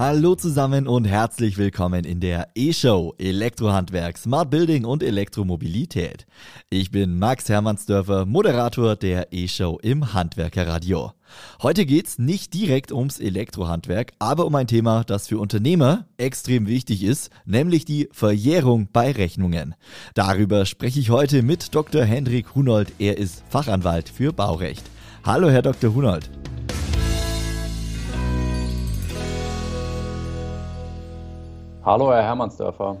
Hallo zusammen und herzlich willkommen in der E-Show Elektrohandwerk, Smart Building und Elektromobilität. Ich bin Max Hermannsdörfer, Moderator der E-Show im Handwerkerradio. Heute geht's nicht direkt ums Elektrohandwerk, aber um ein Thema, das für Unternehmer extrem wichtig ist, nämlich die Verjährung bei Rechnungen. Darüber spreche ich heute mit Dr. Hendrik Hunold. Er ist Fachanwalt für Baurecht. Hallo, Herr Dr. Hunold. Hallo, Herr Hermannsdörfer.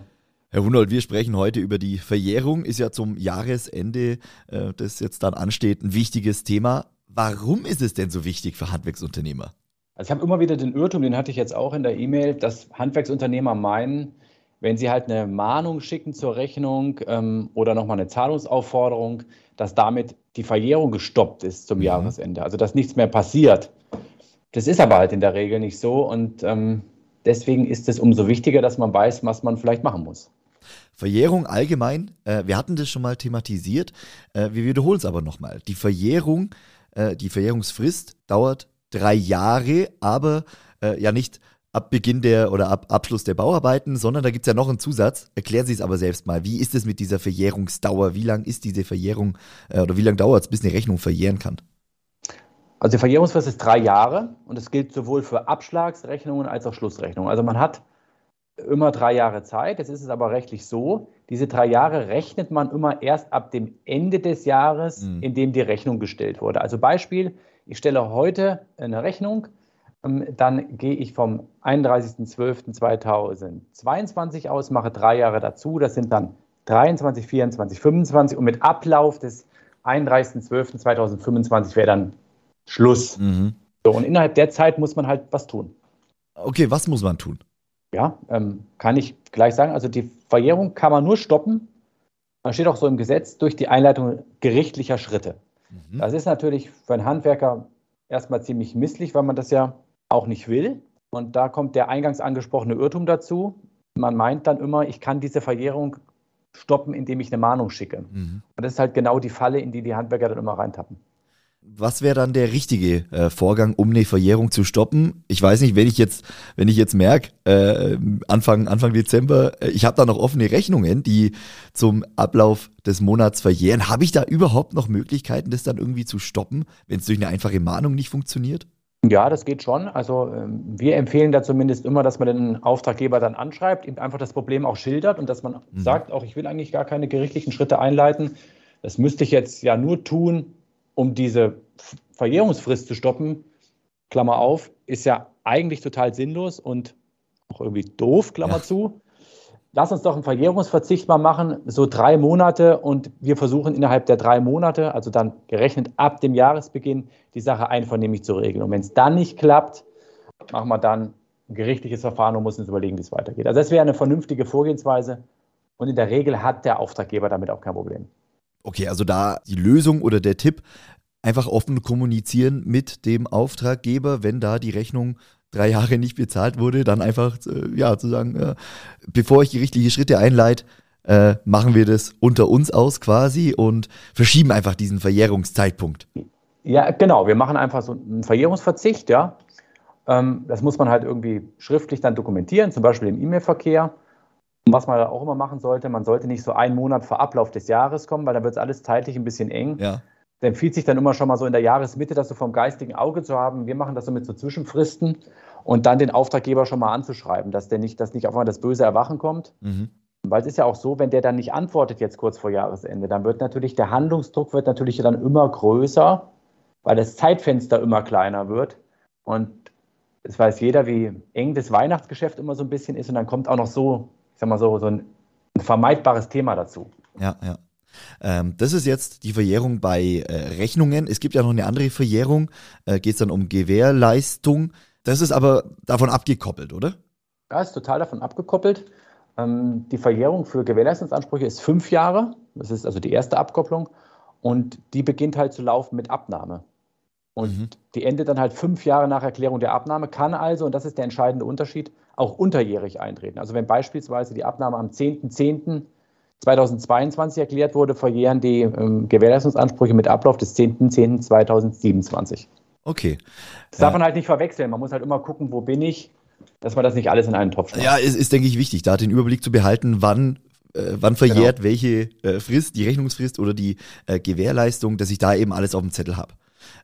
Herr Hunold, wir sprechen heute über die Verjährung. Ist ja zum Jahresende, äh, das jetzt dann ansteht, ein wichtiges Thema. Warum ist es denn so wichtig für Handwerksunternehmer? Also ich habe immer wieder den Irrtum, den hatte ich jetzt auch in der E-Mail, dass Handwerksunternehmer meinen, wenn sie halt eine Mahnung schicken zur Rechnung ähm, oder nochmal eine Zahlungsaufforderung, dass damit die Verjährung gestoppt ist zum mhm. Jahresende. Also dass nichts mehr passiert. Das ist aber halt in der Regel nicht so und ähm, deswegen ist es umso wichtiger, dass man weiß, was man vielleicht machen muss. Verjährung allgemein, äh, wir hatten das schon mal thematisiert, äh, wir wiederholen es aber nochmal. Die Verjährung, äh, die Verjährungsfrist dauert drei Jahre, aber äh, ja nicht ab Beginn der oder ab Abschluss der Bauarbeiten, sondern da gibt es ja noch einen Zusatz. Erklären Sie es aber selbst mal. Wie ist es mit dieser Verjährungsdauer? Wie lang ist diese Verjährung äh, oder wie lange dauert es, bis eine Rechnung verjähren kann? Also die Verjährungsfrist ist drei Jahre und es gilt sowohl für Abschlagsrechnungen als auch Schlussrechnungen. Also man hat immer drei Jahre Zeit. Jetzt ist es aber rechtlich so, diese drei Jahre rechnet man immer erst ab dem Ende des Jahres, mhm. in dem die Rechnung gestellt wurde. Also Beispiel, ich stelle heute eine Rechnung, ähm, dann gehe ich vom 31.12.2022 aus, mache drei Jahre dazu, das sind dann 23, 24, 25 und mit Ablauf des 31.12.2025 wäre dann Schluss. Mhm. So, und innerhalb der Zeit muss man halt was tun. Okay, was muss man tun? Ja, ähm, kann ich gleich sagen. Also die Verjährung kann man nur stoppen, man steht auch so im Gesetz, durch die Einleitung gerichtlicher Schritte. Mhm. Das ist natürlich für einen Handwerker erstmal ziemlich misslich, weil man das ja auch nicht will. Und da kommt der eingangs angesprochene Irrtum dazu. Man meint dann immer, ich kann diese Verjährung stoppen, indem ich eine Mahnung schicke. Mhm. Und das ist halt genau die Falle, in die die Handwerker dann immer reintappen. Was wäre dann der richtige äh, Vorgang, um eine Verjährung zu stoppen? Ich weiß nicht, wenn ich jetzt, wenn ich jetzt merke, äh, Anfang, Anfang Dezember, äh, ich habe da noch offene Rechnungen, die zum Ablauf des Monats verjähren. Habe ich da überhaupt noch Möglichkeiten, das dann irgendwie zu stoppen, wenn es durch eine einfache Mahnung nicht funktioniert? Ja, das geht schon. Also ähm, wir empfehlen da zumindest immer, dass man den Auftraggeber dann anschreibt, ihm einfach das Problem auch schildert und dass man mhm. sagt, auch ich will eigentlich gar keine gerichtlichen Schritte einleiten. Das müsste ich jetzt ja nur tun, um diese Verjährungsfrist zu stoppen, Klammer auf, ist ja eigentlich total sinnlos und auch irgendwie doof, Klammer ja. zu. Lass uns doch einen Verjährungsverzicht mal machen, so drei Monate und wir versuchen innerhalb der drei Monate, also dann gerechnet ab dem Jahresbeginn, die Sache einvernehmlich zu regeln. Und wenn es dann nicht klappt, machen wir dann ein gerichtliches Verfahren und müssen uns überlegen, wie es weitergeht. Also das wäre eine vernünftige Vorgehensweise und in der Regel hat der Auftraggeber damit auch kein Problem. Okay, also da die Lösung oder der Tipp, einfach offen kommunizieren mit dem Auftraggeber, wenn da die Rechnung drei Jahre nicht bezahlt wurde, dann einfach äh, ja zu sagen, äh, bevor ich gerichtliche Schritte einleite, äh, machen wir das unter uns aus quasi und verschieben einfach diesen Verjährungszeitpunkt. Ja, genau. Wir machen einfach so einen Verjährungsverzicht, ja. Ähm, das muss man halt irgendwie schriftlich dann dokumentieren, zum Beispiel im E-Mail-Verkehr. Und was man auch immer machen sollte, man sollte nicht so einen Monat vor Ablauf des Jahres kommen, weil dann wird es alles zeitlich ein bisschen eng. Ja. Da empfiehlt sich dann immer schon mal so in der Jahresmitte, das so vom geistigen Auge zu haben. Wir machen das so mit so Zwischenfristen und dann den Auftraggeber schon mal anzuschreiben, dass der nicht, dass nicht auf einmal das böse Erwachen kommt. Mhm. Weil es ist ja auch so, wenn der dann nicht antwortet jetzt kurz vor Jahresende, dann wird natürlich der Handlungsdruck wird natürlich dann immer größer, weil das Zeitfenster immer kleiner wird. Und es weiß jeder, wie eng das Weihnachtsgeschäft immer so ein bisschen ist. Und dann kommt auch noch so, sag mal so, so ein, ein vermeidbares Thema dazu. Ja, ja. Ähm, das ist jetzt die Verjährung bei äh, Rechnungen. Es gibt ja noch eine andere Verjährung. Äh, Geht es dann um Gewährleistung. Das ist aber davon abgekoppelt, oder? Ja, ist total davon abgekoppelt. Ähm, die Verjährung für Gewährleistungsansprüche ist fünf Jahre. Das ist also die erste Abkopplung. Und die beginnt halt zu laufen mit Abnahme. Und mhm. die endet dann halt fünf Jahre nach Erklärung der Abnahme, kann also, und das ist der entscheidende Unterschied, auch unterjährig eintreten. Also wenn beispielsweise die Abnahme am 10.10. .10. 2022 erklärt wurde, verjähren die ähm, Gewährleistungsansprüche mit Ablauf des 10.10.2027. Okay. Das darf man halt nicht verwechseln. Man muss halt immer gucken, wo bin ich dass man das nicht alles in einen Topf schmeißt. Ja, es ist, denke ich, wichtig, da den Überblick zu behalten, wann äh, wann verjährt genau. welche äh, Frist, die Rechnungsfrist oder die äh, Gewährleistung, dass ich da eben alles auf dem Zettel habe.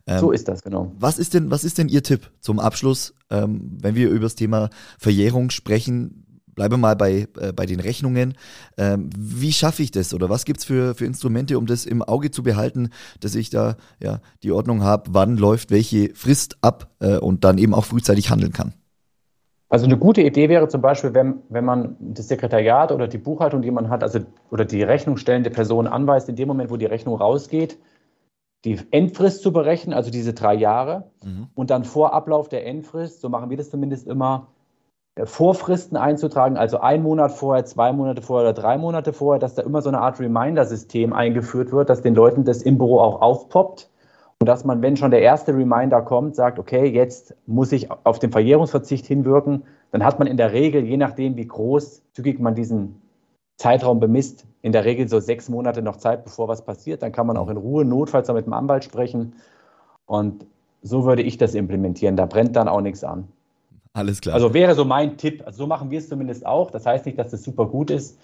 Ähm, so ist das, genau. Was ist denn, was ist denn Ihr Tipp zum Abschluss, ähm, wenn wir über das Thema Verjährung sprechen? Bleibe mal bei, äh, bei den Rechnungen. Ähm, wie schaffe ich das oder was gibt es für, für Instrumente, um das im Auge zu behalten, dass ich da ja, die Ordnung habe, wann läuft welche Frist ab äh, und dann eben auch frühzeitig handeln kann? Also eine gute Idee wäre zum Beispiel, wenn, wenn man das Sekretariat oder die Buchhaltung, die man hat, also oder die rechnungsstellende Person anweist, in dem Moment, wo die Rechnung rausgeht, die Endfrist zu berechnen, also diese drei Jahre, mhm. und dann vor Ablauf der Endfrist, so machen wir das zumindest immer, äh, Vorfristen einzutragen, also ein Monat vorher, zwei Monate vorher oder drei Monate vorher, dass da immer so eine Art Reminder-System eingeführt wird, dass den Leuten das im Büro auch aufpoppt und dass man, wenn schon der erste Reminder kommt, sagt, okay, jetzt muss ich auf den Verjährungsverzicht hinwirken, dann hat man in der Regel, je nachdem, wie großzügig man diesen Zeitraum bemisst, in der Regel so sechs Monate noch Zeit, bevor was passiert. Dann kann man auch in Ruhe notfalls mit dem Anwalt sprechen. Und so würde ich das implementieren. Da brennt dann auch nichts an. Alles klar. Also wäre so mein Tipp. Also so machen wir es zumindest auch. Das heißt nicht, dass das super gut ist.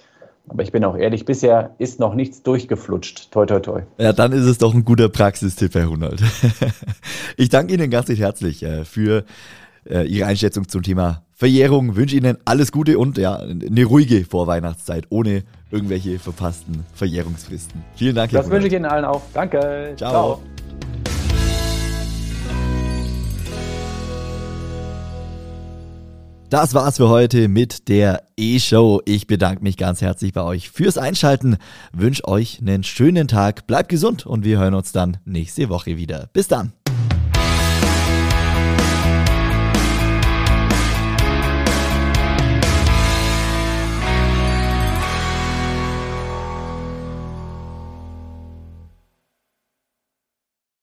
Aber ich bin auch ehrlich, bisher ist noch nichts durchgeflutscht. Toi, toi, toi. Ja, dann ist es doch ein guter Praxistipp, Herr Hunold. ich danke Ihnen ganz herzlich äh, für äh, Ihre Einschätzung zum Thema Verjährung. Wünsche Ihnen alles Gute und ja, eine ruhige Vorweihnachtszeit ohne irgendwelche verpassten Verjährungsfristen. Vielen Dank, Herr Das wünsche ich Ihnen allen auch. Danke. Ciao. Ciao. Das war's für heute mit der E-Show. Ich bedanke mich ganz herzlich bei euch fürs Einschalten, wünsche euch einen schönen Tag, bleibt gesund und wir hören uns dann nächste Woche wieder. Bis dann.